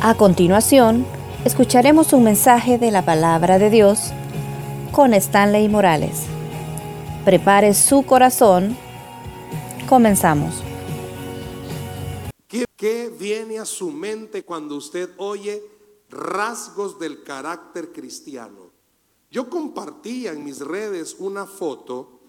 A continuación, escucharemos un mensaje de la palabra de Dios con Stanley Morales. Prepare su corazón. Comenzamos. ¿Qué, viene a su mente cuando usted oye rasgos del carácter cristiano? Yo compartía en mis redes una foto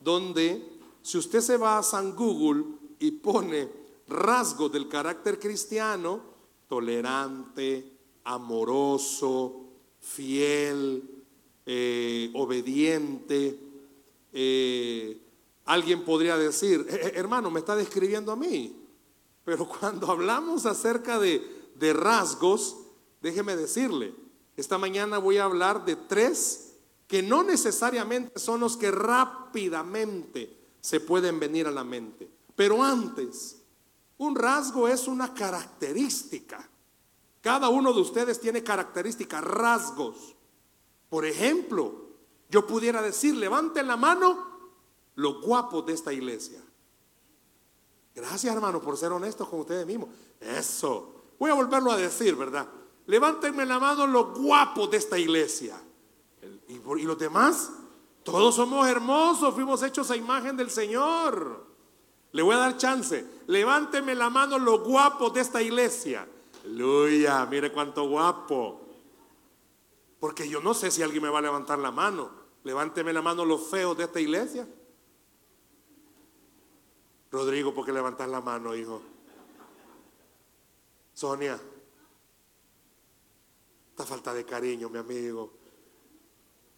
donde si usted se va a San Google y pone rasgos del carácter cristiano, tolerante, amoroso, fiel, eh, obediente, eh, alguien podría decir, "Eh, hermano, me está describiendo a mí. Pero cuando hablamos acerca de, de rasgos, déjeme decirle, esta mañana voy a hablar de tres que no necesariamente son los que rápidamente se pueden venir a la mente. Pero antes, un rasgo es una característica. Cada uno de ustedes tiene características, rasgos. Por ejemplo, yo pudiera decir, levanten la mano los guapos de esta iglesia. Gracias, hermano, por ser honestos con ustedes mismos. Eso. Voy a volverlo a decir, ¿verdad? Levántenme la mano los guapos de esta iglesia. ¿Y, los demás? Todos somos hermosos, fuimos hechos a imagen del Señor. Le voy a dar chance. Levánteme la mano los guapos de esta iglesia. Aleluya, mire cuánto guapo. Porque yo no sé si alguien me va a levantar la mano. Levánteme la mano los feos de esta iglesia. Rodrigo, ¿por qué levantas la mano, hijo? Sonia. Esta falta de cariño, mi amigo.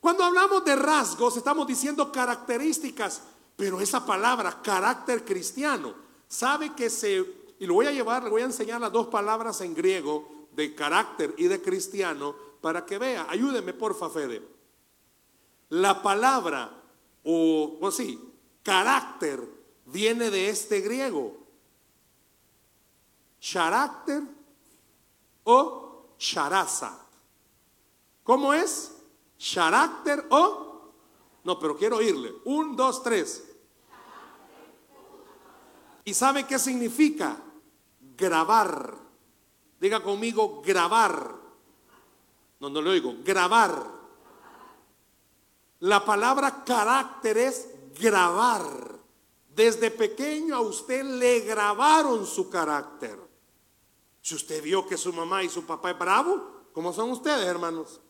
Cuando hablamos de rasgos, estamos diciendo características, pero esa palabra, carácter cristiano, sabe que se, y lo voy a llevar, le voy a enseñar las dos palabras en griego de carácter y de cristiano para que vea. Ayúdeme, porfa, Fede. La palabra, o, o sí, carácter, viene de este griego. Carácter o charaza. ¿Cómo es? Carácter o... No, pero quiero oírle. Un, dos, tres. ¿Y sabe qué significa? Grabar. Diga conmigo, grabar. No, no le oigo. Grabar. La palabra carácter es grabar. Desde pequeño a usted le grabaron su carácter. Si usted vio que su mamá y su papá es bravo, ¿cómo son ustedes, hermanos?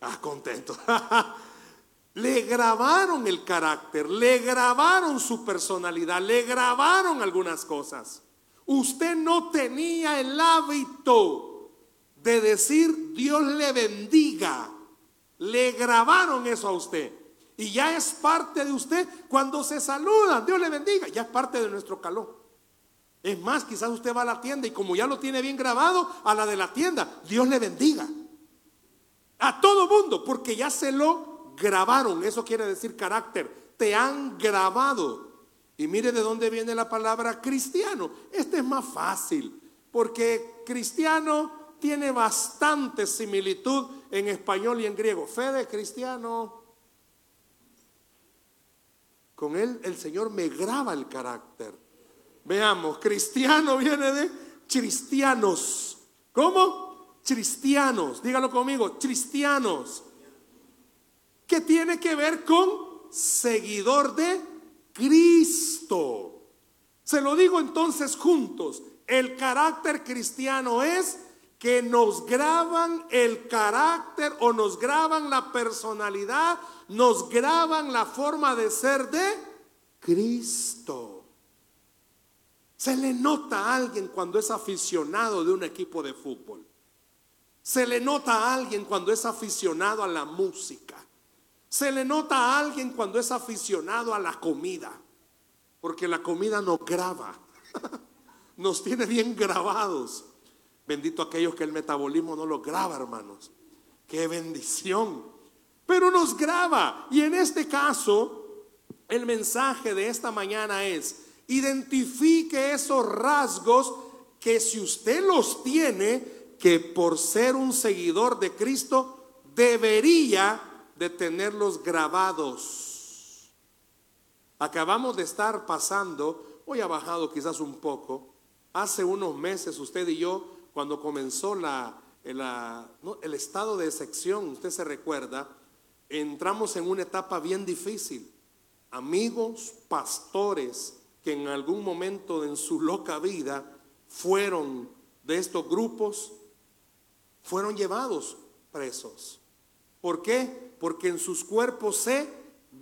Ah, contento. le grabaron el carácter, le grabaron su personalidad, le grabaron algunas cosas. Usted no tenía el hábito de decir Dios le bendiga. Le grabaron eso a usted. Y ya es parte de usted cuando se saludan. Dios le bendiga. Ya es parte de nuestro calor. Es más, quizás usted va a la tienda y como ya lo tiene bien grabado, a la de la tienda, Dios le bendiga. A todo mundo, porque ya se lo grabaron. Eso quiere decir carácter. Te han grabado. Y mire de dónde viene la palabra cristiano. Este es más fácil, porque cristiano tiene bastante similitud en español y en griego. Fede cristiano. Con él el Señor me graba el carácter. Veamos, cristiano viene de cristianos. ¿Cómo? Cristianos. Dígalo conmigo, cristianos. ¿Qué tiene que ver con seguidor de Cristo? Se lo digo entonces juntos. El carácter cristiano es que nos graban el carácter o nos graban la personalidad, nos graban la forma de ser de Cristo. Se le nota a alguien cuando es aficionado de un equipo de fútbol. Se le nota a alguien cuando es aficionado a la música. Se le nota a alguien cuando es aficionado a la comida. Porque la comida nos graba. Nos tiene bien grabados. Bendito aquellos que el metabolismo no los graba, hermanos. Qué bendición. Pero nos graba. Y en este caso, el mensaje de esta mañana es, identifique esos rasgos que si usted los tiene, que por ser un seguidor de Cristo, debería de tenerlos grabados. Acabamos de estar pasando, hoy ha bajado quizás un poco, hace unos meses usted y yo cuando comenzó la, el estado de excepción, usted se recuerda, entramos en una etapa bien difícil. Amigos, pastores que en algún momento en su loca vida fueron de estos grupos, fueron llevados presos. ¿Por qué? Porque en sus cuerpos se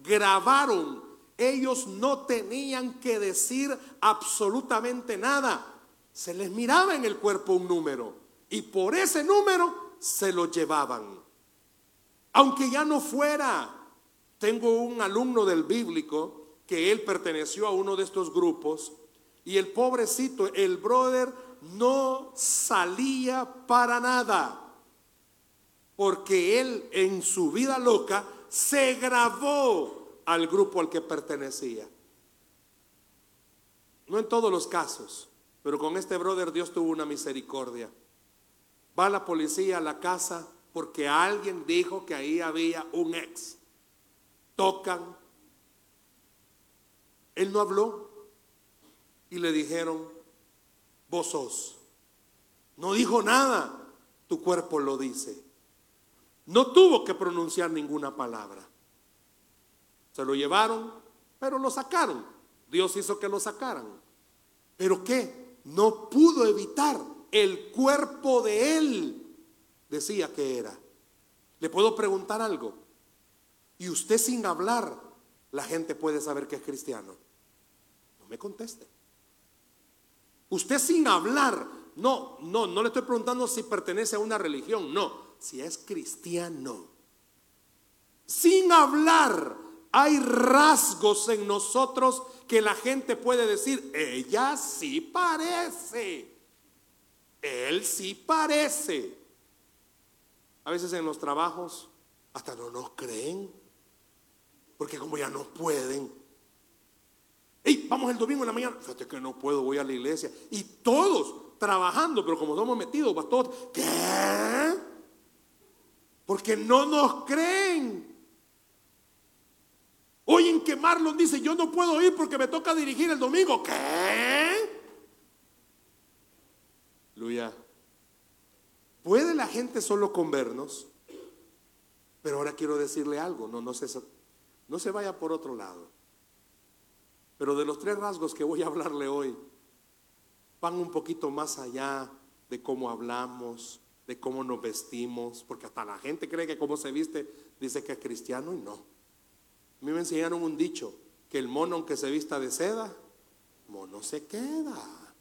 grabaron. Ellos no tenían que decir absolutamente nada. Se les miraba en el cuerpo un número y por ese número se lo llevaban. Aunque ya no fuera. Tengo un alumno del bíblico que él perteneció a uno de estos grupos y el pobrecito, el brother, no salía para nada. Porque él en su vida loca se grabó al grupo al que pertenecía. No en todos los casos, pero con este brother Dios tuvo una misericordia. Va la policía a la casa porque alguien dijo que ahí había un ex. Tocan. Él no habló y le dijeron, vos sos. No dijo nada, tu cuerpo lo dice. No tuvo que pronunciar ninguna palabra. Se lo llevaron, pero lo sacaron. Dios hizo que lo sacaran. ¿Pero qué? No pudo evitar el cuerpo de él decía que era. Le puedo preguntar algo. Y usted sin hablar, la gente puede saber que es cristiano. No me conteste. Usted sin hablar, no, no, no le estoy preguntando si pertenece a una religión, no, si es cristiano. Sin hablar, hay rasgos en nosotros que la gente puede decir, ella sí parece, él sí parece. A veces en los trabajos hasta no nos creen, porque como ya no pueden. Hey, vamos el domingo en la mañana. Fíjate que no puedo, voy a la iglesia. Y todos trabajando, pero como somos metidos, pastor, ¿qué? Porque no nos creen. Oyen que Marlon dice, yo no puedo ir porque me toca dirigir el domingo. ¿Qué? Aleluya. ¿Puede la gente solo con vernos? Pero ahora quiero decirle algo, no, no, se, no se vaya por otro lado. Pero de los tres rasgos que voy a hablarle hoy, van un poquito más allá de cómo hablamos, de cómo nos vestimos, porque hasta la gente cree que cómo se viste dice que es cristiano y no. A mí me enseñaron un dicho, que el mono aunque se vista de seda, mono se queda.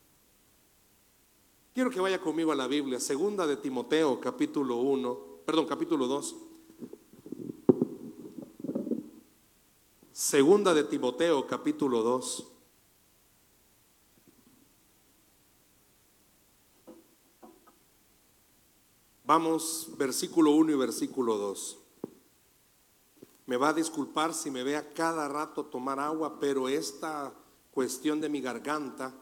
Quiero que vaya conmigo a la Biblia, segunda de Timoteo, capítulo 1, perdón, capítulo 2. Segunda de Timoteo, capítulo 2. Vamos, versículo 1 y versículo 2. Me va a disculpar si me vea cada rato tomar agua, pero esta cuestión de mi garganta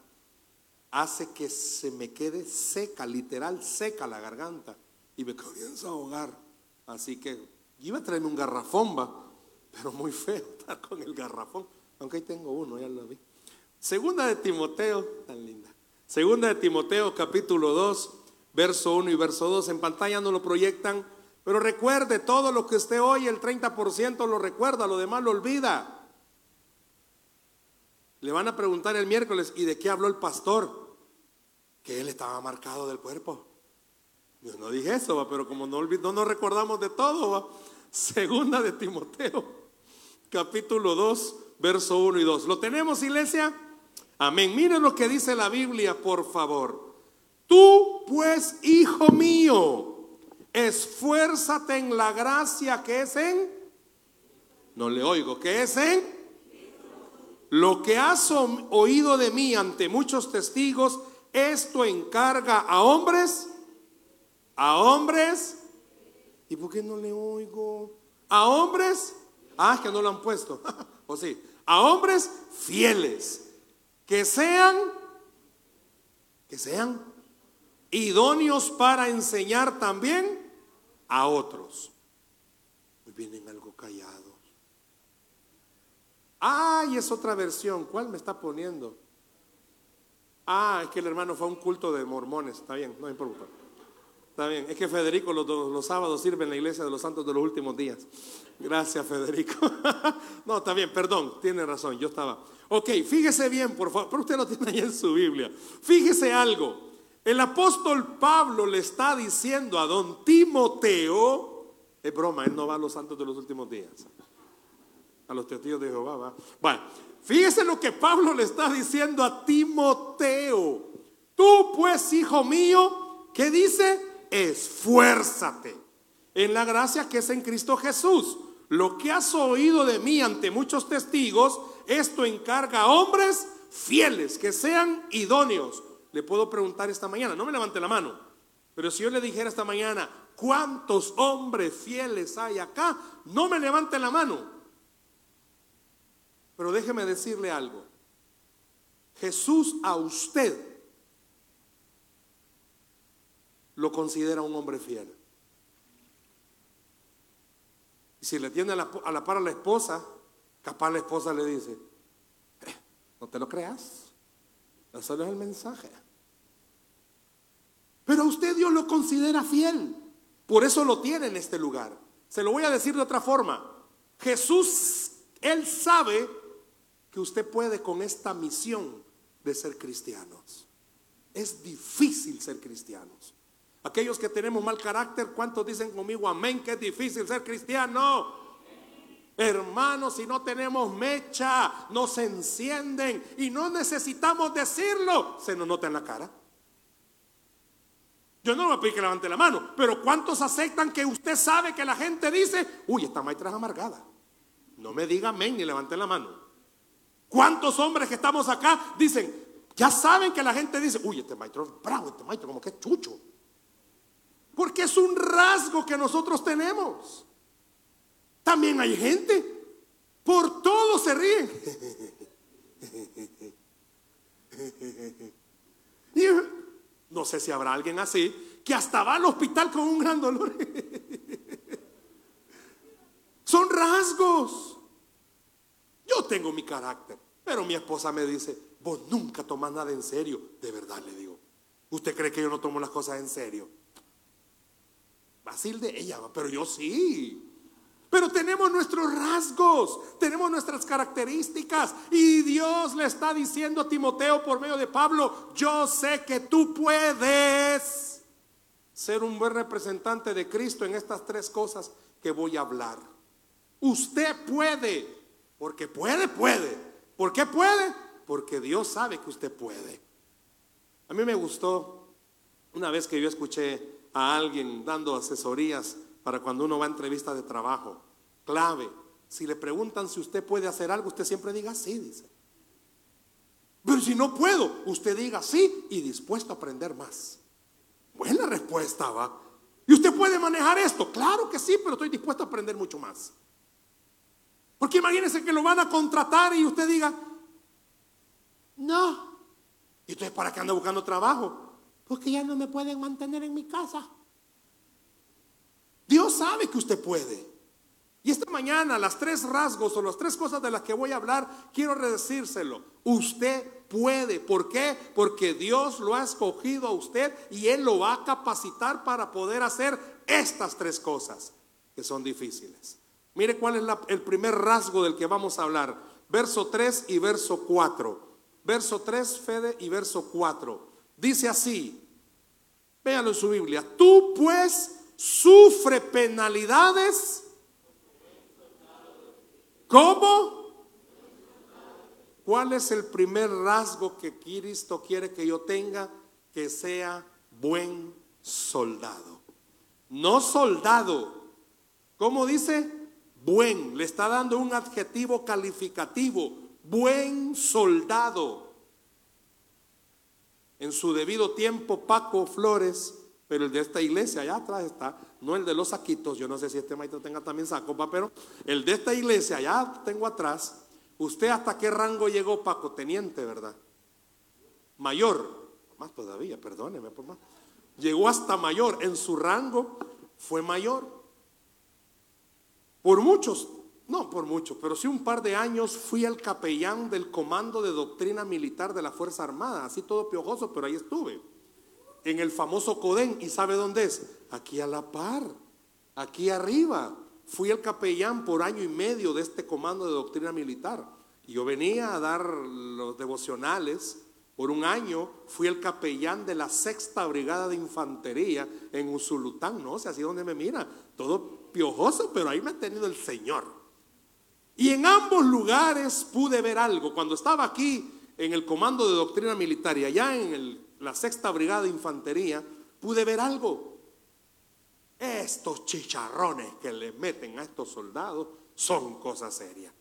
hace que se me quede seca, literal seca la garganta y me comienza a ahogar. Así que iba a traerme un garrafón, va, pero muy feo estar con el garrafón, aunque ahí tengo uno, ya lo vi. Segunda de Timoteo, tan linda. Segunda de Timoteo, capítulo 2, verso 1 y verso 2. En pantalla no lo proyectan, pero recuerde, todo lo que usted oye, el 30% lo recuerda, lo demás lo olvida. Le van a preguntar el miércoles, ¿y de qué habló el pastor? que él estaba marcado del cuerpo. Yo no dije eso, pero como no, no nos recordamos de todo, segunda de Timoteo, capítulo 2, verso 1 y 2. ¿Lo tenemos, iglesia? Amén. Miren lo que dice la Biblia, por favor. Tú, pues, hijo mío, esfuérzate en la gracia que es en... No le oigo, ¿qué es en? Lo que has oído de mí ante muchos testigos, esto encarga a hombres, a hombres, ¿y por qué no le oigo? A hombres, ah, que no lo han puesto, o sí, a hombres fieles, que sean, que sean idóneos para enseñar también a otros. Vienen algo callados. Ay, es otra versión. ¿Cuál me está poniendo? Ah, es que el hermano fue a un culto de mormones. Está bien, no importa. Está bien. Es que Federico los, los sábados sirve en la iglesia de los santos de los últimos días. Gracias, Federico. no, está bien, perdón, tiene razón. Yo estaba. Ok, fíjese bien, por favor. Pero usted lo tiene ahí en su Biblia. Fíjese algo. El apóstol Pablo le está diciendo a don Timoteo, es broma, él no va a los santos de los últimos días. A los testigos de Jehová va. Bueno, fíjese lo que Pablo le está diciendo a Timoteo. Tú pues, hijo mío, ¿qué dice? Esfuérzate en la gracia que es en Cristo Jesús. Lo que has oído de mí ante muchos testigos, esto encarga a hombres fieles, que sean idóneos le puedo preguntar esta mañana, no me levante la mano, pero si yo le dijera esta mañana, ¿cuántos hombres fieles hay acá? No me levante la mano. Pero déjeme decirle algo. Jesús a usted lo considera un hombre fiel. Y si le tiene a la, a la par a la esposa, capaz la esposa le dice, eh, no te lo creas. Eso es el mensaje. Pero usted Dios lo considera fiel. Por eso lo tiene en este lugar. Se lo voy a decir de otra forma. Jesús, Él sabe que usted puede con esta misión de ser cristianos. Es difícil ser cristianos. Aquellos que tenemos mal carácter, ¿cuántos dicen conmigo amén que es difícil ser cristiano? Hermanos, si no tenemos mecha, nos encienden y no necesitamos decirlo, se nos nota en la cara. Yo no le voy que levante la mano, pero ¿cuántos aceptan que usted sabe que la gente dice, uy, esta maestra es amargada? No me diga amén ni levante la mano. ¿Cuántos hombres que estamos acá dicen, ya saben que la gente dice, uy, este maestro es bravo, este maestro como que es chucho? Porque es un rasgo que nosotros tenemos. También hay gente, por todo se ríen. Y no sé si habrá alguien así que hasta va al hospital con un gran dolor. Son rasgos. Yo tengo mi carácter, pero mi esposa me dice, vos nunca tomas nada en serio. De verdad le digo, ¿usted cree que yo no tomo las cosas en serio? Fácil de ella, pero yo sí. Pero tenemos nuestros rasgos, tenemos nuestras características y Dios le está diciendo a Timoteo por medio de Pablo, yo sé que tú puedes ser un buen representante de Cristo en estas tres cosas que voy a hablar. Usted puede, porque puede, puede. ¿Por qué puede? Porque Dios sabe que usted puede. A mí me gustó una vez que yo escuché a alguien dando asesorías para cuando uno va a entrevista de trabajo. Clave. Si le preguntan si usted puede hacer algo, usted siempre diga sí, dice. Pero si no puedo, usted diga sí y dispuesto a aprender más. Buena respuesta, va. ¿Y usted puede manejar esto? Claro que sí, pero estoy dispuesto a aprender mucho más. Porque imagínese que lo van a contratar y usted diga, no. ¿Y entonces para qué anda buscando trabajo? Porque ya no me pueden mantener en mi casa. Sabe que usted puede. Y esta mañana las tres rasgos o las tres cosas de las que voy a hablar, quiero decírselo. Usted puede. ¿Por qué? Porque Dios lo ha escogido a usted y Él lo va a capacitar para poder hacer estas tres cosas que son difíciles. Mire cuál es el primer rasgo del que vamos a hablar. Verso 3 y verso 4. Verso 3, Fede, y verso 4. Dice así, véanlo en su Biblia. Tú pues sufre penalidades. ¿Cómo? ¿Cuál es el primer rasgo que Cristo quiere que yo tenga? Que sea buen soldado. No soldado. ¿Cómo dice? Buen. Le está dando un adjetivo calificativo. Buen soldado. En su debido tiempo, Paco Flores pero el de esta iglesia allá atrás está, no el de los saquitos, yo no sé si este maestro tenga también sacos, pero el de esta iglesia allá tengo atrás, usted hasta qué rango llegó Paco, teniente, ¿verdad? Mayor, más todavía, perdóneme por más. Llegó hasta mayor, en su rango fue mayor. Por muchos no por mucho, pero sí un par de años fui el capellán del Comando de Doctrina Militar de la Fuerza Armada, así todo piojoso, pero ahí estuve, en el famoso Codén, ¿y sabe dónde es? Aquí a la par, aquí arriba. Fui el capellán por año y medio de este Comando de Doctrina Militar. Yo venía a dar los devocionales. Por un año fui el capellán de la sexta brigada de infantería en Usulután, no sé así donde me mira, todo piojoso, pero ahí me ha tenido el Señor. Y en ambos lugares pude ver algo. Cuando estaba aquí en el comando de doctrina militar y allá en la sexta brigada de infantería, pude ver algo. Estos chicharrones que le meten a estos soldados son cosas serias.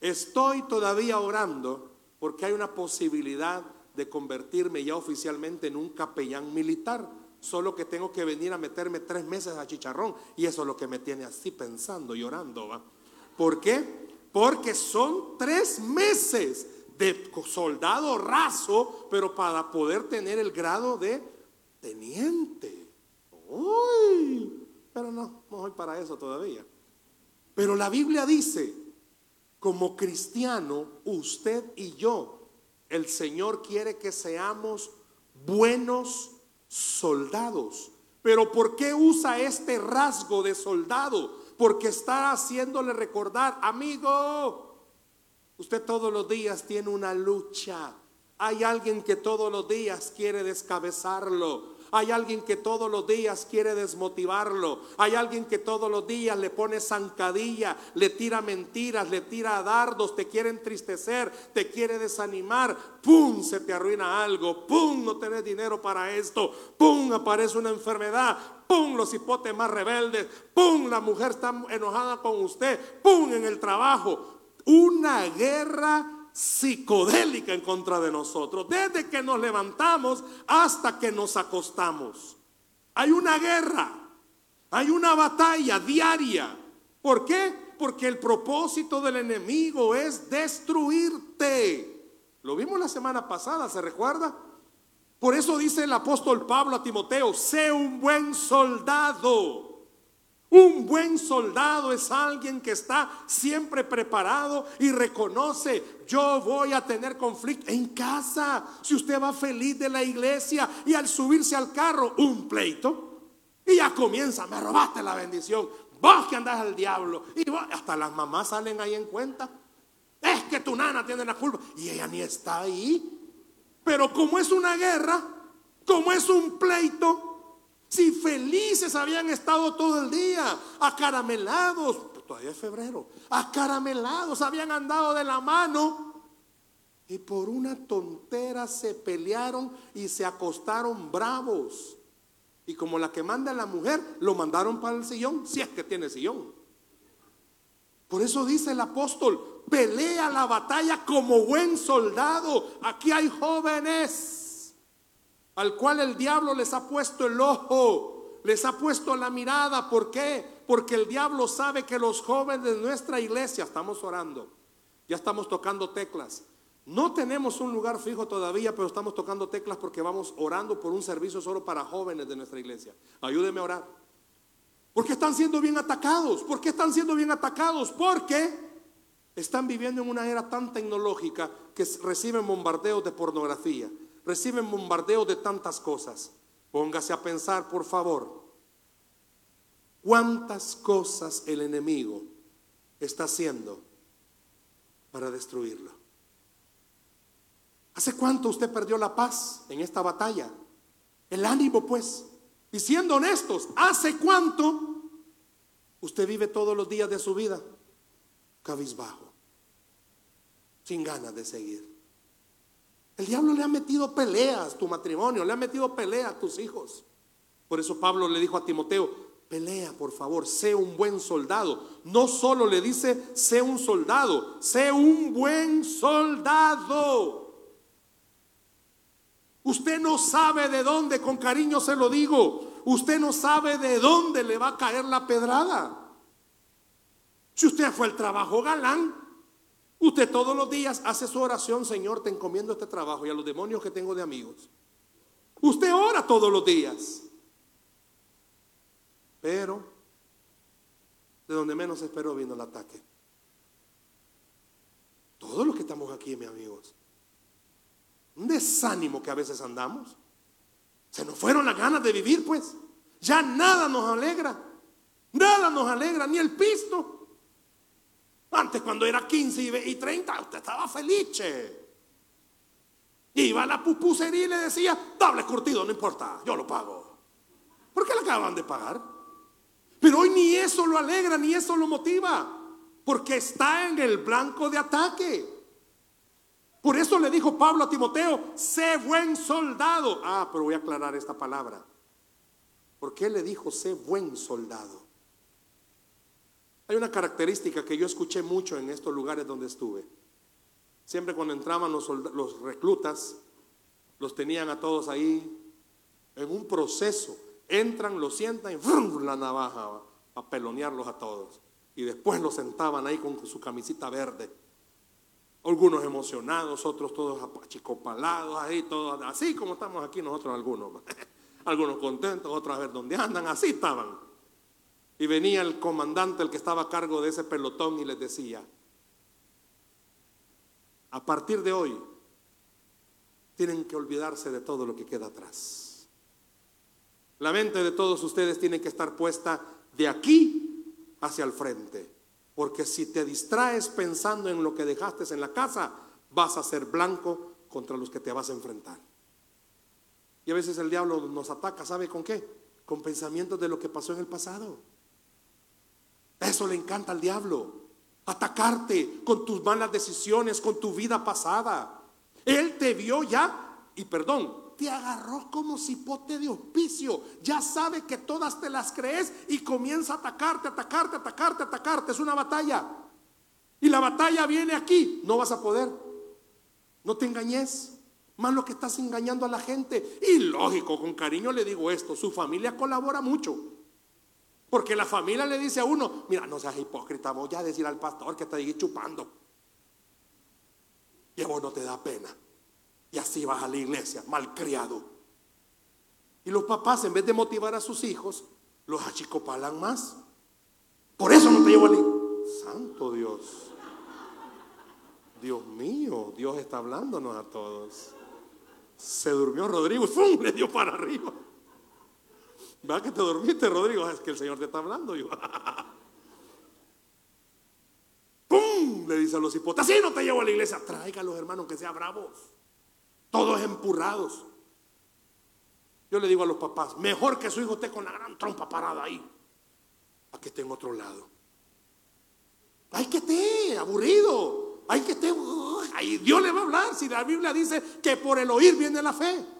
Estoy todavía orando porque hay una posibilidad de convertirme ya oficialmente en un capellán militar. Solo que tengo que venir a meterme tres meses a chicharrón. Y eso es lo que me tiene así pensando y orando. ¿va? ¿Por qué? Porque son tres meses de soldado raso, pero para poder tener el grado de teniente. Uy, pero no, no voy para eso todavía. Pero la Biblia dice, como cristiano, usted y yo, el Señor quiere que seamos buenos soldados. Pero ¿por qué usa este rasgo de soldado? porque está haciéndole recordar, amigo, usted todos los días tiene una lucha. Hay alguien que todos los días quiere descabezarlo. Hay alguien que todos los días quiere desmotivarlo. Hay alguien que todos los días le pone zancadilla, le tira mentiras, le tira dardos, te quiere entristecer, te quiere desanimar. ¡Pum! Se te arruina algo. ¡Pum! No tenés dinero para esto. ¡Pum! Aparece una enfermedad. ¡Pum! Los hipotes más rebeldes. ¡Pum! La mujer está enojada con usted. ¡Pum! En el trabajo. Una guerra psicodélica en contra de nosotros, desde que nos levantamos hasta que nos acostamos. Hay una guerra, hay una batalla diaria. ¿Por qué? Porque el propósito del enemigo es destruirte. Lo vimos la semana pasada, ¿se recuerda? Por eso dice el apóstol Pablo a Timoteo, sé un buen soldado un buen soldado es alguien que está siempre preparado y reconoce, yo voy a tener conflicto en casa. Si usted va feliz de la iglesia y al subirse al carro, un pleito, y ya comienza, me robaste la bendición, vos que andás al diablo, y hasta las mamás salen ahí en cuenta. Es que tu nana tiene la culpa y ella ni está ahí. Pero como es una guerra, como es un pleito, si felices habían estado todo el día, acaramelados, todavía es febrero, acaramelados, habían andado de la mano. Y por una tontera se pelearon y se acostaron bravos. Y como la que manda la mujer, lo mandaron para el sillón, si es que tiene sillón. Por eso dice el apóstol, pelea la batalla como buen soldado. Aquí hay jóvenes al cual el diablo les ha puesto el ojo, les ha puesto la mirada. ¿Por qué? Porque el diablo sabe que los jóvenes de nuestra iglesia, estamos orando, ya estamos tocando teclas. No tenemos un lugar fijo todavía, pero estamos tocando teclas porque vamos orando por un servicio solo para jóvenes de nuestra iglesia. Ayúdeme a orar. Porque están siendo bien atacados. ¿Por qué están siendo bien atacados? Porque están viviendo en una era tan tecnológica que reciben bombardeos de pornografía, reciben bombardeo de tantas cosas. Póngase a pensar, por favor, cuántas cosas el enemigo está haciendo para destruirlo. ¿Hace cuánto usted perdió la paz en esta batalla? El ánimo, pues. Y siendo honestos, ¿hace cuánto usted vive todos los días de su vida cabizbajo, sin ganas de seguir? El diablo le ha metido peleas tu matrimonio, le ha metido peleas a tus hijos. Por eso Pablo le dijo a Timoteo, pelea por favor, sé un buen soldado. No solo le dice, sé un soldado, sé un buen soldado. Usted no sabe de dónde, con cariño se lo digo, usted no sabe de dónde le va a caer la pedrada. Si usted fue al trabajo galán, Usted todos los días hace su oración, Señor, te encomiendo este trabajo y a los demonios que tengo de amigos. Usted ora todos los días. Pero de donde menos espero vino el ataque. Todos los que estamos aquí, mis amigos. Un desánimo que a veces andamos. Se nos fueron las ganas de vivir, pues. Ya nada nos alegra. Nada nos alegra, ni el pisto. Antes cuando era 15 y 30, usted estaba feliz. Iba a la pupusería y le decía, doble curtido, no importa, yo lo pago. ¿Por qué le acaban de pagar? Pero hoy ni eso lo alegra, ni eso lo motiva, porque está en el blanco de ataque. Por eso le dijo Pablo a Timoteo, sé buen soldado. Ah, pero voy a aclarar esta palabra. ¿Por qué le dijo, sé buen soldado? Hay una característica que yo escuché mucho en estos lugares donde estuve. Siempre cuando entraban los, los reclutas, los tenían a todos ahí en un proceso. Entran, los sientan y la navaja a pelonearlos a todos. Y después los sentaban ahí con su camisita verde. Algunos emocionados, otros todos achicopalados, ahí todos, así como estamos aquí nosotros algunos. algunos contentos, otros a ver dónde andan, así estaban. Y venía el comandante, el que estaba a cargo de ese pelotón, y les decía, a partir de hoy, tienen que olvidarse de todo lo que queda atrás. La mente de todos ustedes tiene que estar puesta de aquí hacia el frente. Porque si te distraes pensando en lo que dejaste en la casa, vas a ser blanco contra los que te vas a enfrentar. Y a veces el diablo nos ataca, ¿sabe con qué? Con pensamientos de lo que pasó en el pasado. Eso le encanta al diablo. Atacarte con tus malas decisiones, con tu vida pasada. Él te vio ya y perdón, te agarró como cipote de hospicio. Ya sabe que todas te las crees y comienza a atacarte, atacarte, atacarte, atacarte. Es una batalla. Y la batalla viene aquí. No vas a poder. No te engañes. Más lo que estás engañando a la gente. Y lógico, con cariño le digo esto. Su familia colabora mucho. Porque la familia le dice a uno, mira, no seas hipócrita, voy a decir al pastor que te diga chupando. Y a vos no te da pena. Y así vas a la iglesia, malcriado. Y los papás, en vez de motivar a sus hijos, los achicopalan más. Por eso no te llevo a la Santo Dios. Dios mío, Dios está hablándonos a todos. Se durmió Rodrigo y le dio para arriba. ¿Verdad que te dormiste, Rodrigo? Es que el Señor te está hablando. ¡Pum! Le dice a los hipotas, así no te llevo a la iglesia. Traiga a los hermanos que sean bravos. Todos empurrados. Yo le digo a los papás, mejor que su hijo esté con la gran trompa parada ahí, a que esté en otro lado. Hay que esté aburrido. Hay que esté. ahí Dios le va a hablar. Si la Biblia dice que por el oír viene la fe.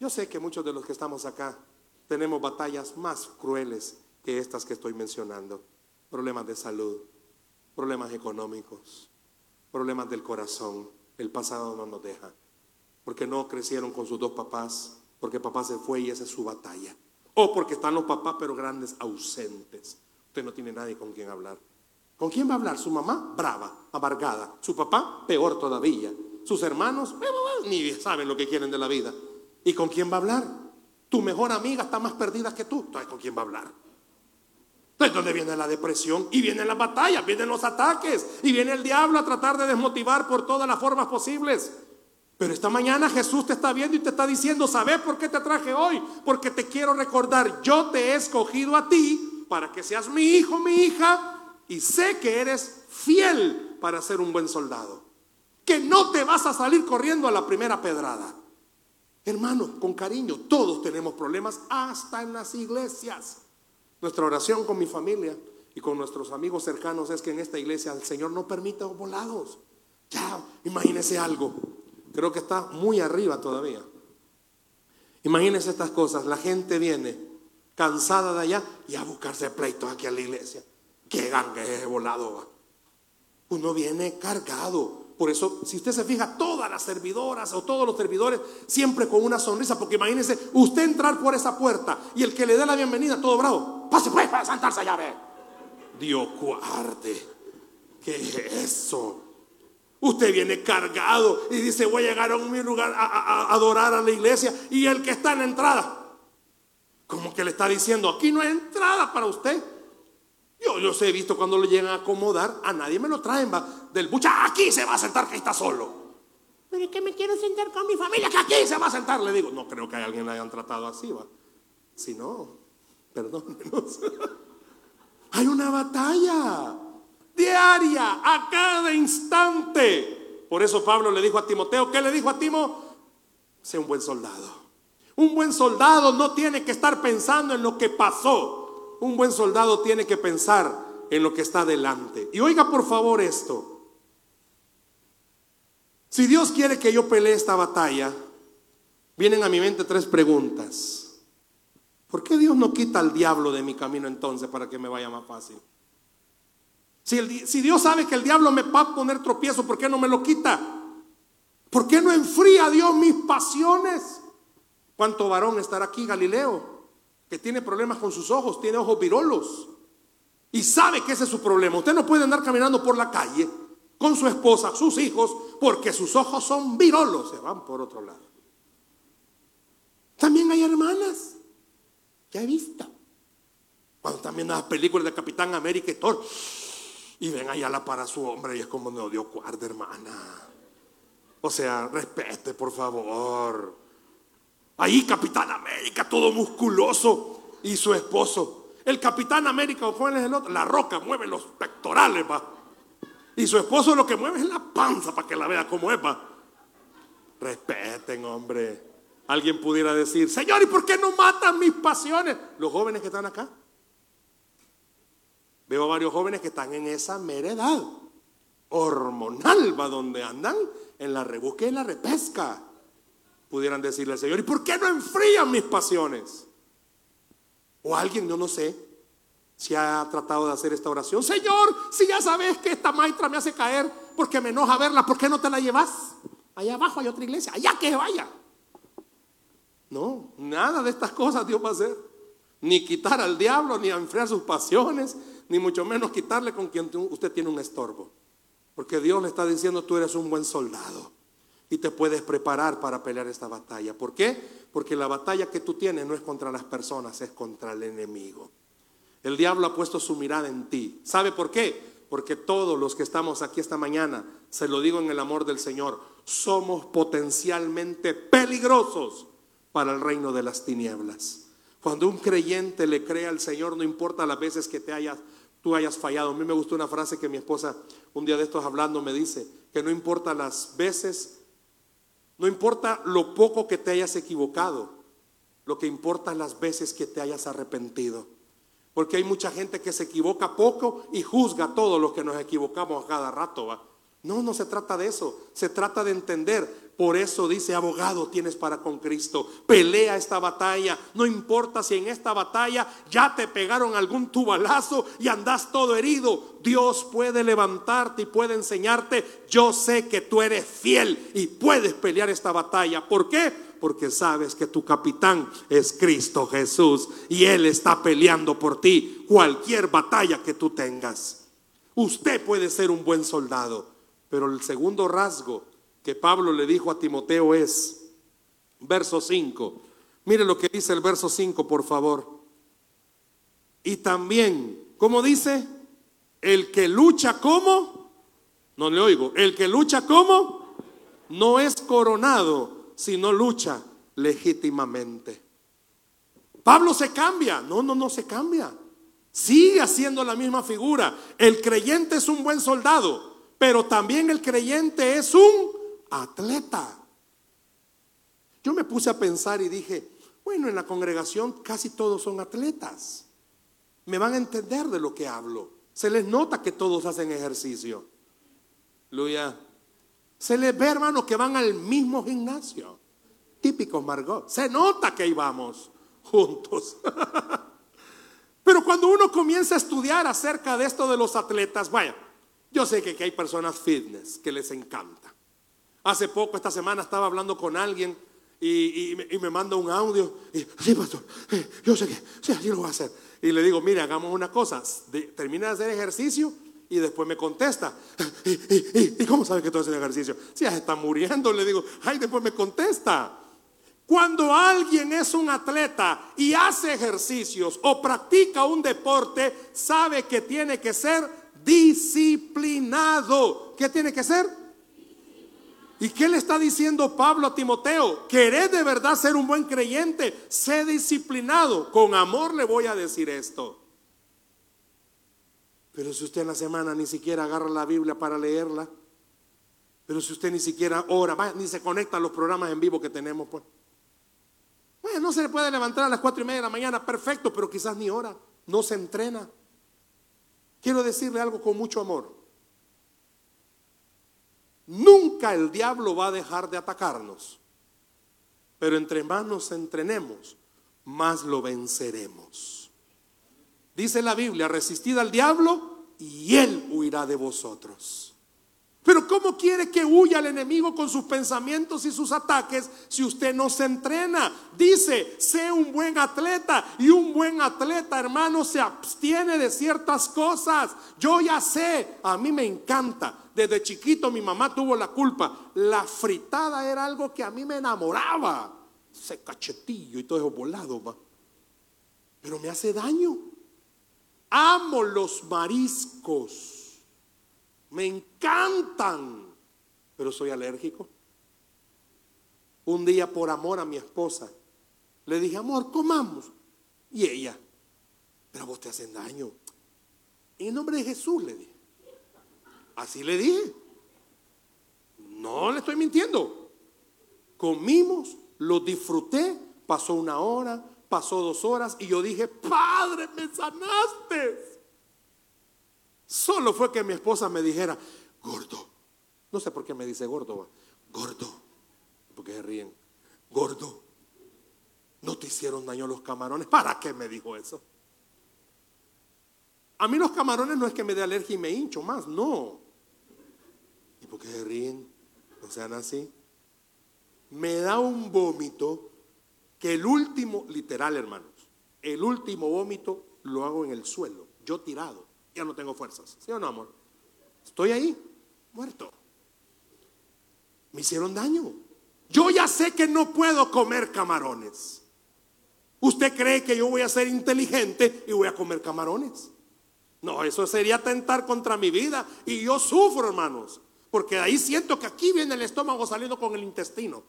Yo sé que muchos de los que estamos acá tenemos batallas más crueles que estas que estoy mencionando. Problemas de salud, problemas económicos, problemas del corazón. El pasado no nos deja. Porque no crecieron con sus dos papás, porque papá se fue y esa es su batalla. O porque están los papás pero grandes ausentes. Usted no tiene nadie con quien hablar. ¿Con quién va a hablar? Su mamá, brava, amargada. Su papá, peor todavía. Sus hermanos, ni saben lo que quieren de la vida. ¿Y con quién va a hablar? Tu mejor amiga está más perdida que tú. Entonces, ¿con quién va a hablar? Entonces, ¿dónde viene la depresión? Y vienen las batallas, vienen los ataques, y viene el diablo a tratar de desmotivar por todas las formas posibles. Pero esta mañana Jesús te está viendo y te está diciendo, ¿sabes por qué te traje hoy? Porque te quiero recordar, yo te he escogido a ti para que seas mi hijo, mi hija, y sé que eres fiel para ser un buen soldado. Que no te vas a salir corriendo a la primera pedrada. Hermanos, con cariño, todos tenemos problemas, hasta en las iglesias. Nuestra oración con mi familia y con nuestros amigos cercanos es que en esta iglesia el Señor no permita volados. Ya, imagínese algo. Creo que está muy arriba todavía. Imagínese estas cosas. La gente viene cansada de allá y a buscarse pleitos aquí a la iglesia. Qué gangue es volado. Uno viene cargado por eso, si usted se fija, todas las servidoras o todos los servidores siempre con una sonrisa, porque imagínese usted entrar por esa puerta y el que le dé la bienvenida, todo bravo, pase pues para sentarse allá, ve. Dios guarde, ¿qué es eso? Usted viene cargado y dice, voy a llegar a un lugar a, adorar a la iglesia y el que está en la entrada, como que le está diciendo, aquí no hay entrada para usted. Yo, sé, he visto cuando lo llegan a acomodar, a nadie me lo traen, va, del bucha, aquí se va a sentar que está solo. Pero es que me quiero sentar con mi familia, que aquí se va a sentar. Le digo, no creo que alguien le hayan tratado así, va. Si no, perdónenos. Hay una batalla diaria, a cada instante. Por eso Pablo le dijo a Timoteo, ¿qué le dijo a Timo? Sé un buen soldado. Un buen soldado no tiene que estar pensando en lo que pasó. Un buen soldado tiene que pensar en lo que está delante. Y oiga por favor esto. Si Dios quiere que yo pelee esta batalla, vienen a mi mente tres preguntas. ¿Por qué Dios no quita al diablo de mi camino entonces para que me vaya más fácil? Si, si, Dios sabe que el diablo me va a poner tropiezo, ¿por qué no me lo quita? ¿Por qué no enfría Dios mis pasiones? ¿Cuánto varón estará aquí, Galileo, que tiene problemas con sus ojos, tiene ojos virolos y sabe que ese es su problema? Usted no puede andar caminando por la calle con su esposa, sus hijos, porque sus ojos son virolos, se van por otro lado. También hay hermanas, ya he visto, cuando también las películas de Capitán América y Thor, y ven allá la para su hombre y es como no dio guarda, hermana. O sea, respete, por favor. Ahí Capitán América, todo musculoso, y su esposo. El Capitán América, o cuál es el otro, la roca mueve los pectorales, va. Y su esposo lo que mueve es la panza para que la vea como es, va. Respeten, hombre. Alguien pudiera decir, Señor, ¿y por qué no matan mis pasiones? Los jóvenes que están acá. Veo varios jóvenes que están en esa mera edad hormonal, va donde andan en la rebusca y la repesca. Pudieran decirle al Señor, ¿y por qué no enfrían mis pasiones? O alguien, yo no sé, si ha tratado de hacer esta oración. Señor, si ya sabes que esta maestra me hace caer porque me enoja verla, ¿por qué no te la llevas? Allá abajo hay otra iglesia, allá que vaya. No, nada de estas cosas Dios va a hacer. Ni quitar al diablo, ni enfriar sus pasiones, ni mucho menos quitarle con quien usted tiene un estorbo. Porque Dios le está diciendo, tú eres un buen soldado y te puedes preparar para pelear esta batalla. ¿Por qué? Porque la batalla que tú tienes no es contra las personas, es contra el enemigo. El diablo ha puesto su mirada en ti. ¿Sabe por qué? Porque todos los que estamos aquí esta mañana, se lo digo en el amor del Señor, somos potencialmente peligrosos para el reino de las tinieblas. Cuando un creyente le cree al Señor, no importa las veces que te hayas, tú hayas fallado. A mí me gustó una frase que mi esposa un día de estos hablando me dice, que no importa las veces, no importa lo poco que te hayas equivocado, lo que importa es las veces que te hayas arrepentido. Porque hay mucha gente que se equivoca poco y juzga a todos los que nos equivocamos a cada rato. ¿va? No, no se trata de eso. Se trata de entender. Por eso dice, abogado tienes para con Cristo. Pelea esta batalla. No importa si en esta batalla ya te pegaron algún tubalazo y andas todo herido. Dios puede levantarte y puede enseñarte. Yo sé que tú eres fiel y puedes pelear esta batalla. ¿Por qué? porque sabes que tu capitán es Cristo Jesús y Él está peleando por ti cualquier batalla que tú tengas. Usted puede ser un buen soldado, pero el segundo rasgo que Pablo le dijo a Timoteo es, verso 5, mire lo que dice el verso 5, por favor. Y también, ¿cómo dice? El que lucha como, no le oigo, el que lucha como, no es coronado si no lucha legítimamente. Pablo se cambia. No, no, no se cambia. Sigue haciendo la misma figura. El creyente es un buen soldado, pero también el creyente es un atleta. Yo me puse a pensar y dije, bueno, en la congregación casi todos son atletas. Me van a entender de lo que hablo. Se les nota que todos hacen ejercicio. Aleluya. Se les ve, hermanos, que van al mismo gimnasio. Típicos Margot. Se nota que ahí vamos juntos. Pero cuando uno comienza a estudiar acerca de esto de los atletas, vaya, yo sé que, hay personas fitness que les encanta. Hace poco, esta semana, estaba hablando con alguien y, me, manda un audio. Y, sí, pastor, yo sé que, sí, así lo voy a hacer. Y le digo, mire, hagamos una cosa, termina de hacer ejercicio y después me contesta, ¿y, cómo sabe que todo es ejercicio? Si ya está muriendo, le digo, ay, después me contesta. Cuando alguien es un atleta y hace ejercicios o practica un deporte, sabe que tiene que ser disciplinado. ¿Qué tiene que ser? ¿Y qué le está diciendo Pablo a Timoteo? ¿Querés de verdad ser un buen creyente? Sé disciplinado. Con amor le voy a decir esto. Pero si usted en la semana ni siquiera agarra la Biblia para leerla, pero si usted ni siquiera ora, ni se conecta a los programas en vivo que tenemos, pues. No se le puede levantar a las cuatro y media de la mañana, perfecto, pero quizás ni ora, no se entrena. Quiero decirle algo con mucho amor. Nunca el diablo va a dejar de atacarnos, pero entre más nos entrenemos, más lo venceremos. Dice la Biblia, resistid al diablo y él huirá de vosotros. Pero ¿cómo quiere que huya el enemigo con sus pensamientos y sus ataques si usted no se entrena? Dice, sé un buen atleta y un buen atleta, hermano, se abstiene de ciertas cosas. Yo ya sé, a mí me encanta. Desde chiquito mi mamá tuvo la culpa. La fritada era algo que a mí me enamoraba. Ese cachetillo y todo eso volado. Pero me hace daño. Amo los mariscos me encantan, pero soy alérgico. Un día por amor a mi esposa, le dije, amor, comamos. Y ella, pero vos te hacen daño. En nombre de Jesús le dije. Así le dije. No le estoy mintiendo. Comimos, lo disfruté, pasó una hora, pasó dos horas y yo dije, Padre, me sanaste. Solo fue que mi esposa me dijera, gordo. No sé por qué me dice gordo, gordo. Porque se ríen. Gordo. No te hicieron daño los camarones. ¿Para qué me dijo eso? A mí los camarones no es que me dé alergia y me hincho más, no. ¿Y por se ríen? No sean así. Me da un vómito que el último, literal hermanos, el último vómito lo hago en el suelo, yo tirado ya no tengo fuerzas. ¿Sí o no, amor? Estoy ahí, muerto. Me hicieron daño. Yo ya sé que no puedo comer camarones. ¿Usted cree que yo voy a ser inteligente y voy a comer camarones? No, eso sería atentar contra mi vida. Y yo sufro, hermanos. Porque ahí siento que aquí viene el estómago saliendo con el intestino.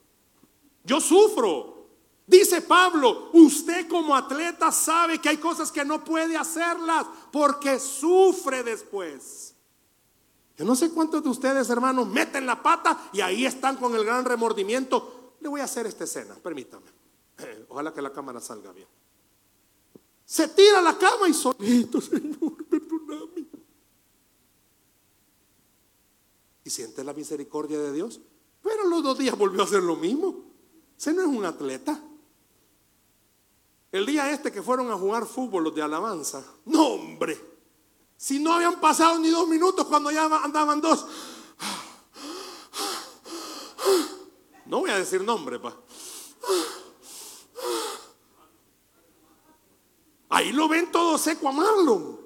Yo sufro. Dice Pablo, usted como atleta sabe que hay cosas que no puede hacerlas porque sufre después. Yo no sé cuántos de ustedes, hermanos, meten la pata y ahí están con el gran remordimiento. Le voy a hacer esta escena, permítame. Ojalá que la cámara salga bien. Se tira la cama y solito, Señor, Y siente la misericordia de Dios. Pero los dos días volvió a hacer lo mismo. Ese no es un atleta. El día este que fueron a jugar fútbol los de alabanza, no hombre, si no habían pasado ni dos minutos cuando ya andaban dos. No voy a decir nombre, pa. Ahí lo ven todo seco a Marlon.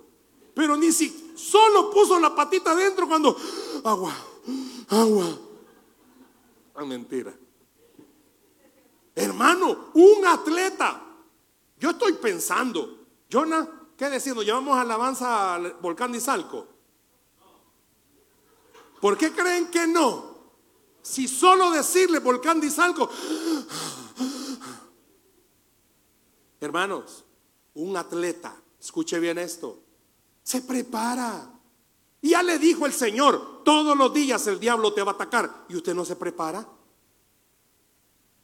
Pero ni si solo puso la patita adentro cuando agua, agua. Ah, mentira. Hermano, un atleta yo estoy pensando, Jonah, ¿qué decir? ¿Nos llevamos alabanza al volcán de Izalco? ¿Por qué creen que no? Si solo decirle volcán de Izalco. Hermanos, un atleta, escuche bien esto, se prepara. Ya le dijo el Señor, todos los días el diablo te va a atacar. ¿Y usted no se prepara?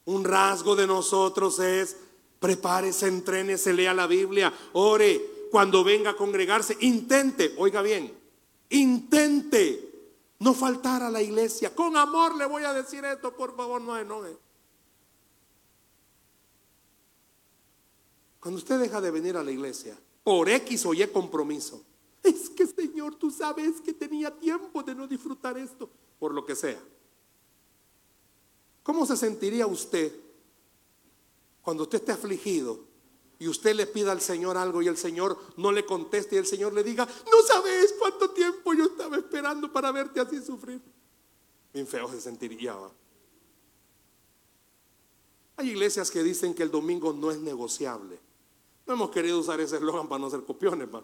Un rasgo de nosotros es Prepárese, se lea la Biblia, ore. Cuando venga a congregarse, intente, oiga bien, intente no faltar a la iglesia. Con amor le voy a decir esto, por favor, no enoje. Cuando usted deja de venir a la iglesia, por X o Y compromiso, es que Señor, tú sabes que tenía tiempo de no disfrutar esto, por lo que sea. ¿Cómo se sentiría usted cuando usted esté afligido y usted le pida al Señor algo y el Señor no le conteste y el Señor le diga, no sabes cuánto tiempo yo estaba esperando para verte así sufrir. Bien feo se sentiría. Hay iglesias que dicen que el domingo no es negociable. No hemos querido usar ese eslogan para no ser copiones, ¿va?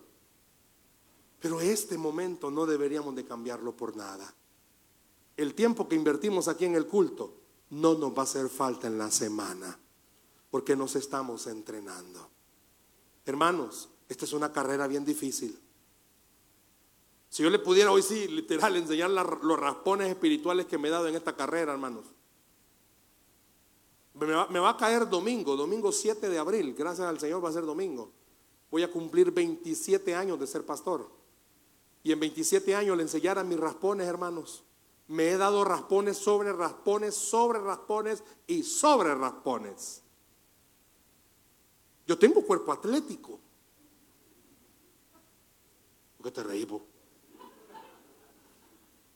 Pero este momento no deberíamos de cambiarlo por nada. El tiempo que invertimos aquí en el culto no nos va a hacer falta en la semana, porque nos estamos entrenando. Hermanos, esta es una carrera bien difícil. Si yo le pudiera hoy sí, literal, enseñar los raspones espirituales que me he dado en esta carrera, hermanos. Me va, me va, a caer domingo, domingo 7 de abril, gracias al Señor va a ser domingo. Voy a cumplir 27 años de ser pastor. Y en 27 años le enseñara mis raspones, hermanos. Me he dado raspones sobre raspones, sobre raspones y sobre raspones. Yo tengo cuerpo atlético. ¿Por qué te reí,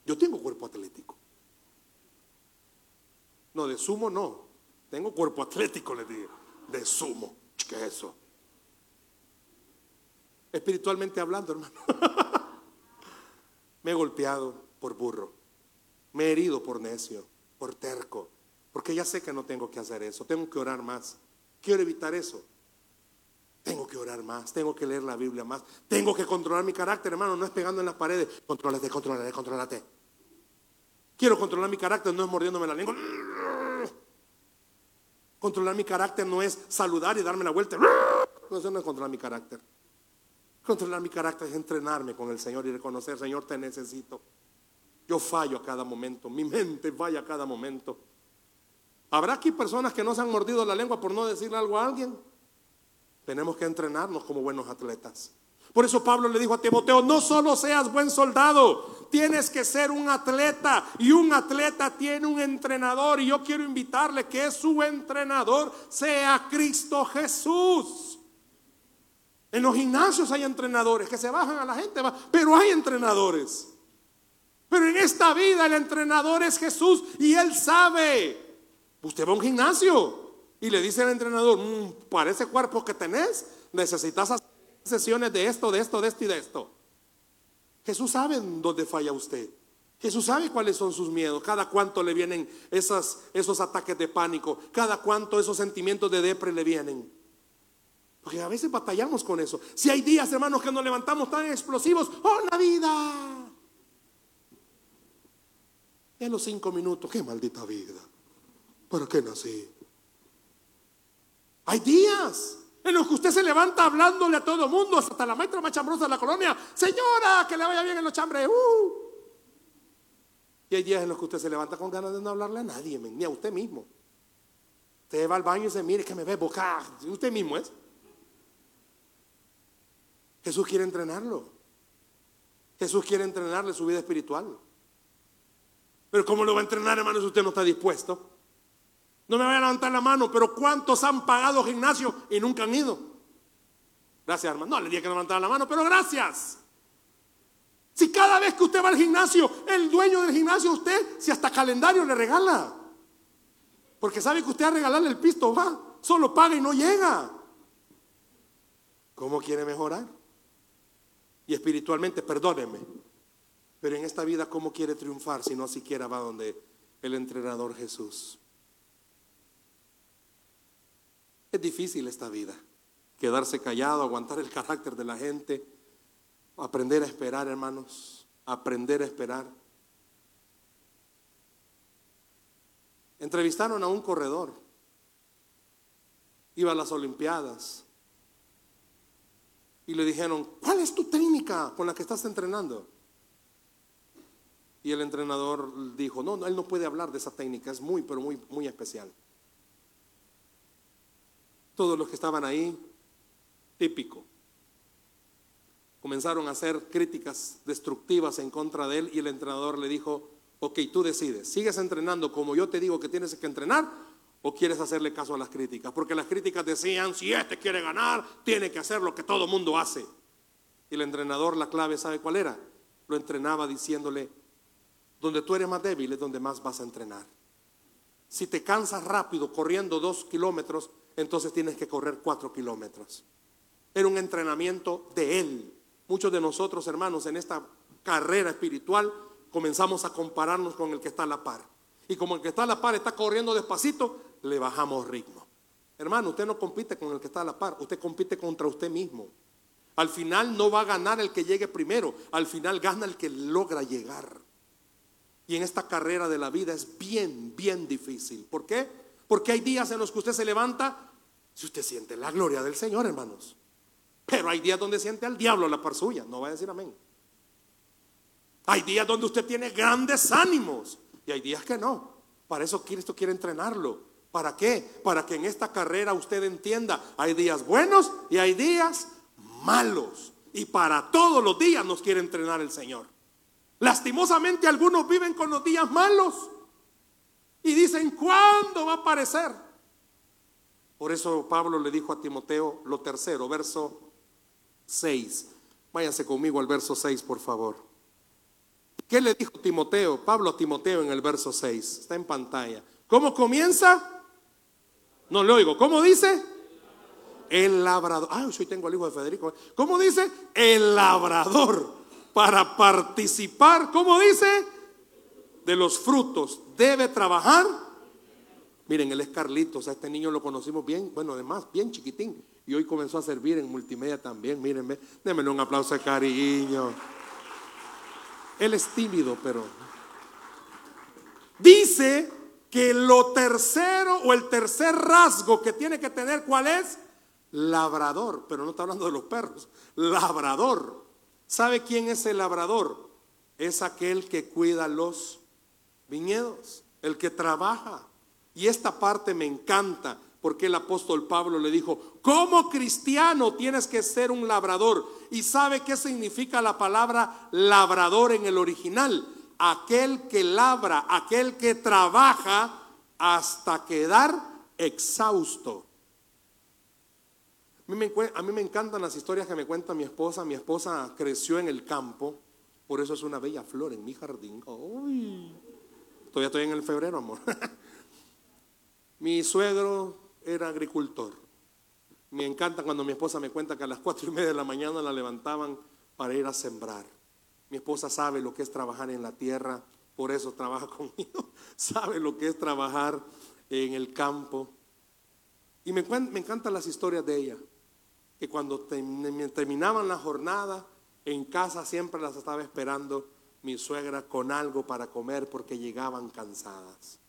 Yo tengo cuerpo atlético. No, de sumo no. Tengo cuerpo atlético, le digo. De sumo. ¿Qué es eso? Espiritualmente hablando, hermano. Me he golpeado por burro. Me he herido por necio, por terco. Porque ya sé que no tengo que hacer eso. Tengo que orar más. Quiero evitar eso. Tengo que orar más, tengo que leer la Biblia más, tengo que controlar mi carácter, hermano, no es pegando en las paredes. Contrólate, contrólate, contrólate. Quiero controlar mi carácter, no es mordiéndome la lengua. Controlar mi carácter no es saludar y darme la vuelta. No, eso no es controlar mi carácter. Controlar mi carácter es entrenarme con el Señor y reconocer, Señor, te necesito. Yo fallo a cada momento, mi mente falla a cada momento. ¿Habrá aquí personas que no se han mordido la lengua por no decirle algo a alguien? Tenemos que entrenarnos como buenos atletas. Por eso Pablo le dijo a Timoteo, no solo seas buen soldado, tienes que ser un atleta y un atleta tiene un entrenador y yo quiero invitarle que su entrenador sea Cristo Jesús. En los gimnasios hay entrenadores que se bajan a la gente, pero hay entrenadores. Pero en esta vida el entrenador es Jesús y él sabe. Usted va a un gimnasio y le dice al entrenador, mm, para ese cuerpo que tenés, necesitas hacer sesiones de esto, de esto, de esto y de esto. Jesús sabe dónde falla usted. Jesús sabe cuáles son sus miedos, cada cuánto le vienen esos ataques de pánico, cada cuánto esos sentimientos de depre le vienen. Porque a veces batallamos con eso. Si hay días, hermanos, que nos levantamos tan explosivos, ¡oh, la vida! en los cinco minutos, ¡qué maldita vida! ¿Para qué nací? Hay días en los que usted se levanta hablándole a todo mundo, hasta la maestra más chambrosa de la colonia, señora, que le vaya bien en los chambres. Uh". Y hay días en los que usted se levanta con ganas de no hablarle a nadie, ni a usted mismo. Usted va al baño y se mire que me ve boca. Usted mismo es. Jesús quiere entrenarlo. Jesús quiere entrenarle su vida espiritual. Pero ¿cómo lo va a entrenar, hermano, si usted no está dispuesto? No me vaya a levantar la mano, pero ¿cuántos han pagado gimnasio y nunca han ido? Gracias, hermano. No le dije que levantar la mano, pero gracias. Si cada vez que usted va al gimnasio, el dueño del gimnasio, usted, si hasta calendario le regala. Porque sabe que usted a regalarle el pisto va, solo paga y no llega. ¿Cómo quiere mejorar? Y espiritualmente, perdóneme. Pero en esta vida, ¿cómo quiere triunfar si no siquiera va donde el entrenador Jesús? Es difícil esta vida. Quedarse callado, aguantar el carácter de la gente, aprender a esperar, hermanos, aprender a esperar. Entrevistaron a un corredor, iba a las Olimpiadas, y le dijeron, ¿cuál es tu técnica con la que estás entrenando? Y el entrenador dijo, no, él no puede hablar de esa técnica, es muy, pero muy, muy especial. Todos los que estaban ahí, típico, comenzaron a hacer críticas destructivas en contra de él y el entrenador le dijo, ok, tú decides, ¿sigues entrenando como yo te digo que tienes que entrenar ¿O quieres hacerle caso a las críticas? Porque las críticas decían, si este quiere ganar, tiene que hacer lo que todo mundo hace. Y el entrenador, la clave, ¿sabe cuál era? Lo entrenaba diciéndole, donde tú eres más débil es donde más vas a entrenar. Si te cansas rápido corriendo dos kilómetros, entonces tienes que correr cuatro kilómetros. Era un entrenamiento de él. Muchos de nosotros, hermanos, en esta carrera espiritual, comenzamos a compararnos con el que está a la par. Y como el que está a la par está corriendo despacito, le bajamos ritmo. Hermano, usted no compite con el que está a la par, usted compite contra usted mismo. Al final no va a ganar el que llegue primero, al final gana el que logra llegar. Y en esta carrera de la vida es bien, bien difícil. ¿Por qué? Porque hay días en los que usted se levanta, si usted siente la gloria del Señor, hermanos. Pero hay días donde siente al diablo la par suya, no va a decir amén. Hay días donde usted tiene grandes ánimos y hay días que no. Para eso Cristo quiere entrenarlo. ¿Para qué? Para que en esta carrera usted entienda, hay días buenos y hay días malos. Y para todos los días nos quiere entrenar el Señor. Lastimosamente algunos viven con los días malos y dicen, ¿cuándo va a aparecer? Por eso Pablo le dijo a Timoteo lo tercero, verso 6. Váyanse conmigo al verso 6, por favor. ¿Qué le dijo Timoteo? Pablo a Timoteo en el verso 6. Está en pantalla. ¿Cómo comienza? No le oigo. ¿Cómo dice? El labrador. Ah, yo tengo al hijo de Federico. ¿Cómo dice? El labrador. Para participar, ¿cómo dice? De los frutos. Debe trabajar. Miren, él es Carlitos. Este niño lo conocimos bien. Bueno, además, bien chiquitín. Y hoy comenzó a servir en multimedia también. Mírenme. Démenle un aplauso de cariño. Él es tímido, pero... Dice que lo tercero o el tercer rasgo que tiene que tener, ¿cuál es? Labrador, pero no está hablando de los perros. Labrador. ¿Sabe quién es el labrador? Es aquel que cuida los viñedos, el que trabaja. Y esta parte me encanta porque el apóstol Pablo le dijo, como cristiano tienes que ser un labrador. ¿Y sabe qué significa la palabra labrador en el original? Aquel que labra, aquel que trabaja hasta quedar exhausto. A mí, me, encantan las historias que me cuenta mi esposa. Mi esposa creció en el campo, por eso es una bella flor en mi jardín. Todavía estoy en el febrero, amor. mi suegro era agricultor. Me encanta cuando mi esposa me cuenta que a las cuatro y media de la mañana la levantaban para ir a sembrar. Mi esposa sabe lo que es trabajar en la tierra, por eso trabaja conmigo. sabe lo que es trabajar en el campo. Y me, encantan las historias de ella que cuando terminaban la jornada, en casa siempre las estaba esperando mi suegra con algo para comer porque llegaban cansadas.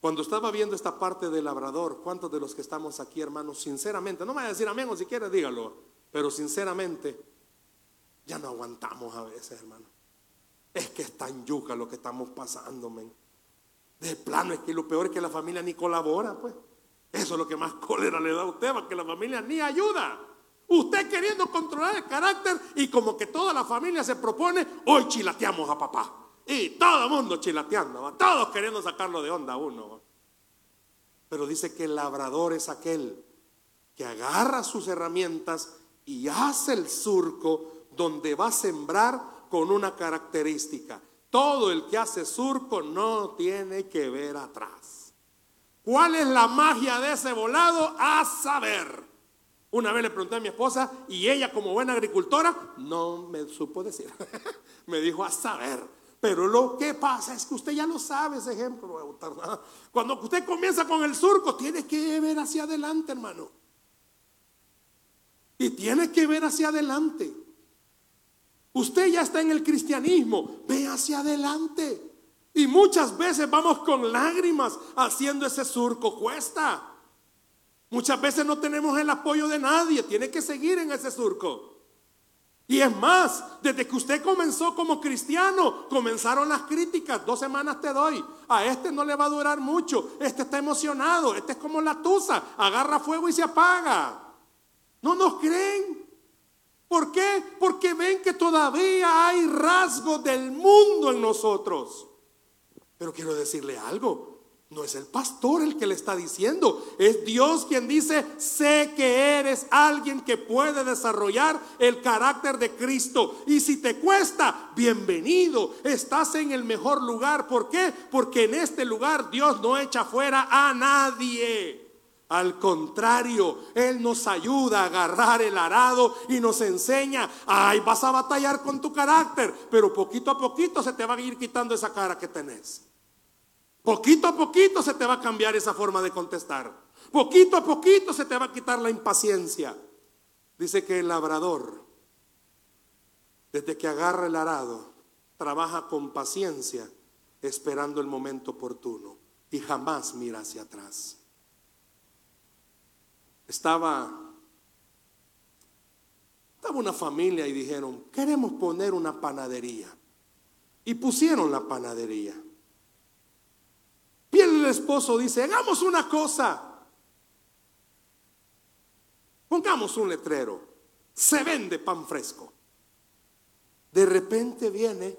Cuando estaba viendo esta parte del labrador, ¿cuántos de los que estamos aquí, hermanos, sinceramente, no me vaya a decir amén o si quiere dígalo, pero sinceramente, ya no aguantamos a veces, hermano. Es que es tan yuca lo que estamos pasando, men. De plano es que lo peor es que la familia ni colabora, pues. Eso es lo que más cólera le da a usted, porque la familia ni ayuda. Usted queriendo controlar el carácter y como que toda la familia se propone, hoy chilateamos a papá. Y todo el mundo chilateando, todos queriendo sacarlo de onda uno. Pero dice que el labrador es aquel que agarra sus herramientas y hace el surco donde va a sembrar con una característica. Todo el que hace surco no tiene que ver atrás. ¿Cuál es la magia de ese volado? A saber. Una vez le pregunté a mi esposa y ella como buena agricultora no me supo decir. me dijo a saber. Pero lo que pasa es que usted ya lo sabe ese ejemplo. Cuando usted comienza con el surco, tiene que ver hacia adelante, hermano. Y tiene que ver hacia adelante. Usted ya está en el cristianismo, ve hacia adelante. Y muchas veces vamos con lágrimas haciendo ese surco, cuesta. Muchas veces no tenemos el apoyo de nadie, tiene que seguir en ese surco. Y es más, desde que usted comenzó como cristiano, comenzaron las críticas. Dos semanas te doy. A este no le va a durar mucho. Este está emocionado. Este es como la tusa. Agarra fuego y se apaga. No nos creen. ¿Por qué? Porque ven que todavía hay rasgos del mundo en nosotros. Pero quiero decirle algo. No es el pastor el que le está diciendo, es Dios quien dice, sé que eres alguien que puede desarrollar el carácter de Cristo. Y si te cuesta, bienvenido, estás en el mejor lugar. ¿Por qué? Porque en este lugar Dios no echa fuera a nadie. Al contrario, Él nos ayuda a agarrar el arado y nos enseña, ay, vas a batallar con tu carácter, pero poquito a poquito se te va a ir quitando esa cara que tenés. Poquito a poquito se te va a cambiar esa forma de contestar. Poquito a poquito se te va a quitar la impaciencia. Dice que el labrador, desde que agarra el arado, trabaja con paciencia, esperando el momento oportuno y jamás mira hacia atrás. Estaba estaba una familia y dijeron, queremos poner una panadería. Y pusieron la panadería. Y el esposo dice, hagamos una cosa. Pongamos un letrero. Se vende pan fresco. De repente viene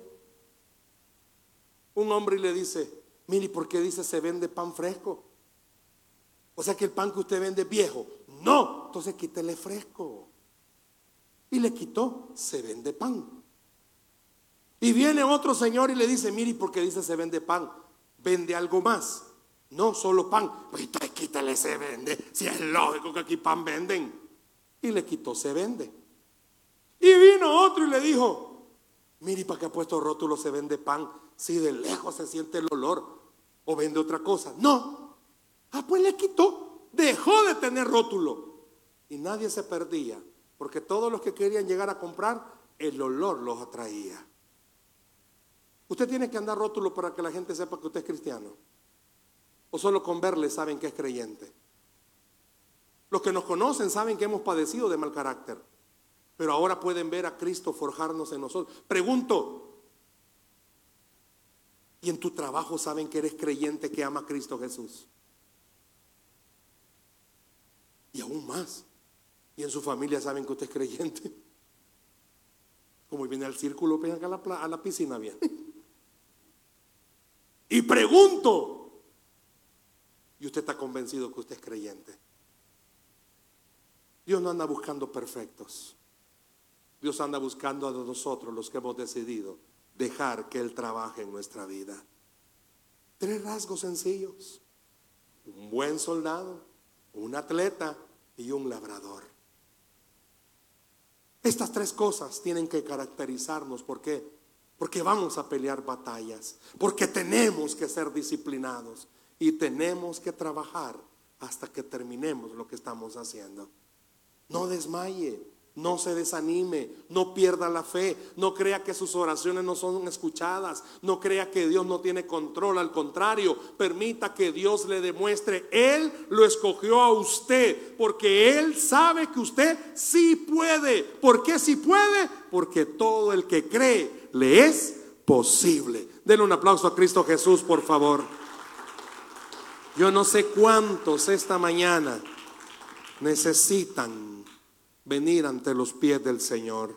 un hombre y le dice, mire, ¿por qué dice se vende pan fresco? O sea que el pan que usted vende es viejo. No, entonces quítele fresco. Y le quitó, se vende pan. Y viene otro señor y le dice, mire, ¿por qué dice se vende pan? Vende algo más. No solo pan. Pues entonces quítale se vende. Si es lógico que aquí pan venden. Y le quitó se vende. Y vino otro y le dijo, mire, ¿para qué ha puesto rótulo se vende pan? Si de lejos se siente el olor. O vende otra cosa. No. Ah, pues le quitó. Dejó de tener rótulo. Y nadie se perdía porque todos los que querían llegar a comprar, el olor los atraía. Usted tiene que andar rótulo para que la gente sepa que usted es cristiano. O solo con verle saben que es creyente. Los que nos conocen saben que hemos padecido de mal carácter. Pero ahora pueden ver a Cristo forjarnos en nosotros. Pregunto, ¿y en tu trabajo saben que eres creyente que ama a Cristo Jesús? Y aún más, y en su familia saben que usted es creyente. Como viene al círculo, venga a la, a la piscina bien. Y pregunto, y usted está convencido que usted es creyente. Dios no anda buscando perfectos. Dios anda buscando a nosotros los que hemos decidido dejar que Él trabaje en nuestra vida. Tres rasgos sencillos. Un buen soldado, un atleta y un labrador. Estas tres cosas tienen que caracterizarnos. ¿Por qué? Porque vamos a pelear batallas. Porque tenemos que ser disciplinados. Y tenemos que trabajar hasta que terminemos lo que estamos haciendo. No desmaye. No se desanime, no pierda la fe, no crea que sus oraciones no son escuchadas, no crea que Dios no tiene control, al contrario, permita que Dios le demuestre, Él lo escogió a usted, porque Él sabe que usted sí puede. ¿Por qué sí puede? Porque todo el que cree le es posible. Denle un aplauso a Cristo Jesús, por favor. Yo no sé cuántos esta mañana necesitan venir ante los pies del Señor.